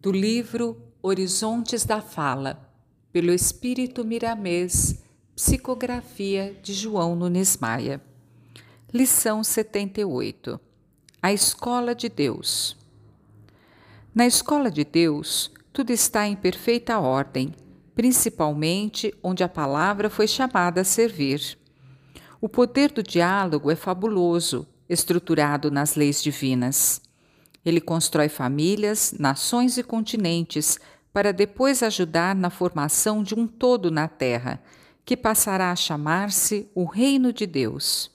do livro Horizontes da Fala, pelo Espírito Miramês, psicografia de João Nunes Maia. Lição 78 A Escola de Deus. Na Escola de Deus, tudo está em perfeita ordem, principalmente onde a palavra foi chamada a servir. O poder do diálogo é fabuloso, estruturado nas leis divinas. Ele constrói famílias, nações e continentes para depois ajudar na formação de um todo na Terra, que passará a chamar-se o Reino de Deus.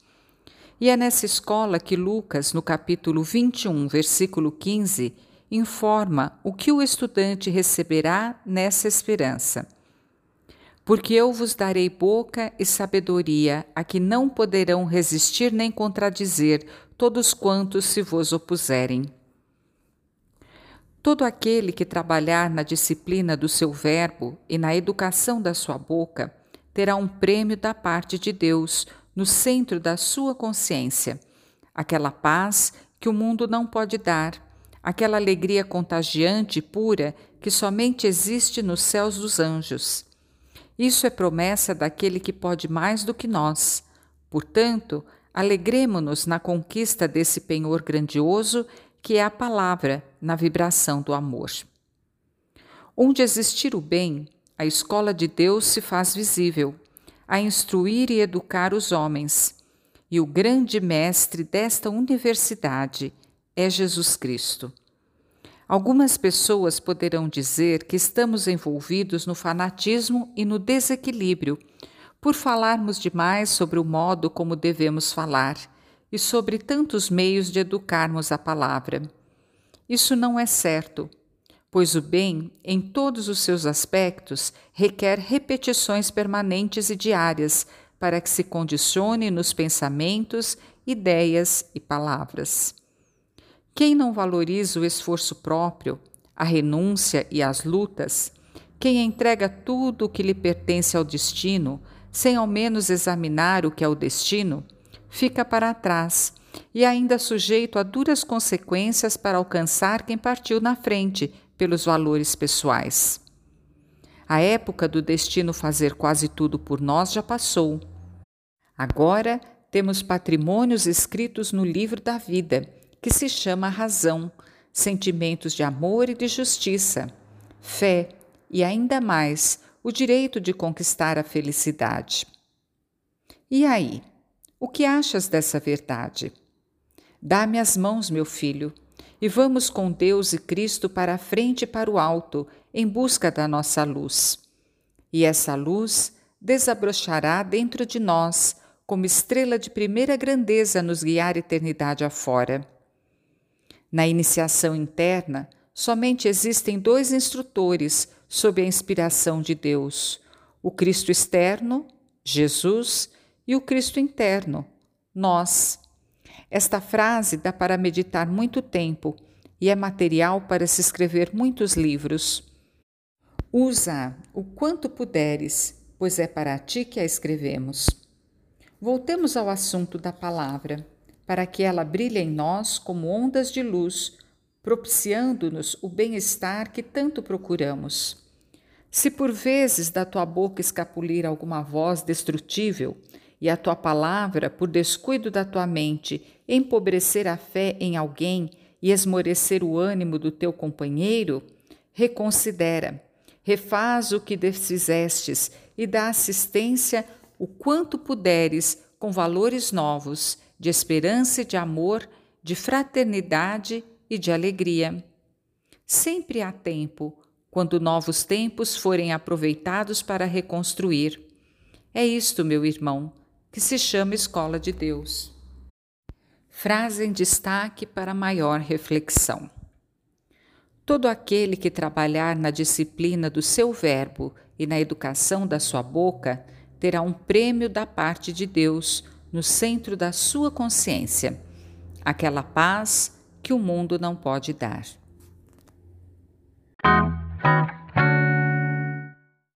E é nessa escola que Lucas, no capítulo 21, versículo 15, informa o que o estudante receberá nessa esperança. Porque eu vos darei boca e sabedoria a que não poderão resistir nem contradizer todos quantos se vos opuserem. Todo aquele que trabalhar na disciplina do seu verbo e na educação da sua boca terá um prêmio da parte de Deus no centro da sua consciência, aquela paz que o mundo não pode dar, aquela alegria contagiante e pura que somente existe nos céus dos anjos. Isso é promessa daquele que pode mais do que nós. Portanto, alegremo-nos na conquista desse penhor grandioso que é a palavra na vibração do amor. Onde existir o bem, a escola de Deus se faz visível, a instruir e educar os homens. E o grande mestre desta universidade é Jesus Cristo. Algumas pessoas poderão dizer que estamos envolvidos no fanatismo e no desequilíbrio, por falarmos demais sobre o modo como devemos falar e sobre tantos meios de educarmos a palavra. Isso não é certo, pois o bem, em todos os seus aspectos, requer repetições permanentes e diárias para que se condicione nos pensamentos, ideias e palavras. Quem não valoriza o esforço próprio, a renúncia e as lutas, quem entrega tudo o que lhe pertence ao destino, sem ao menos examinar o que é o destino, fica para trás e ainda sujeito a duras consequências para alcançar quem partiu na frente pelos valores pessoais. A época do destino fazer quase tudo por nós já passou. Agora temos patrimônios escritos no livro da vida que se chama razão, sentimentos de amor e de justiça, fé e ainda mais o direito de conquistar a felicidade. E aí, o que achas dessa verdade? Dá-me as mãos, meu filho, e vamos com Deus e Cristo para a frente e para o alto, em busca da nossa luz. E essa luz desabrochará dentro de nós, como estrela de primeira grandeza, nos guiar eternidade afora. Na iniciação interna, somente existem dois instrutores sob a inspiração de Deus: o Cristo externo, Jesus, e o Cristo interno, nós. Esta frase dá para meditar muito tempo e é material para se escrever muitos livros. Usa o quanto puderes, pois é para ti que a escrevemos. Voltemos ao assunto da palavra para que ela brilhe em nós como ondas de luz, propiciando-nos o bem-estar que tanto procuramos. Se por vezes da tua boca escapulir alguma voz destrutível, e a tua palavra, por descuido da tua mente, empobrecer a fé em alguém e esmorecer o ânimo do teu companheiro, reconsidera, refaz o que desfizestes e dá assistência o quanto puderes com valores novos de esperança e de amor, de fraternidade e de alegria. Sempre há tempo, quando novos tempos forem aproveitados para reconstruir. É isto, meu irmão, que se chama Escola de Deus. Frase em destaque para maior reflexão. Todo aquele que trabalhar na disciplina do seu verbo e na educação da sua boca terá um prêmio da parte de Deus no centro da sua consciência, aquela paz que o mundo não pode dar.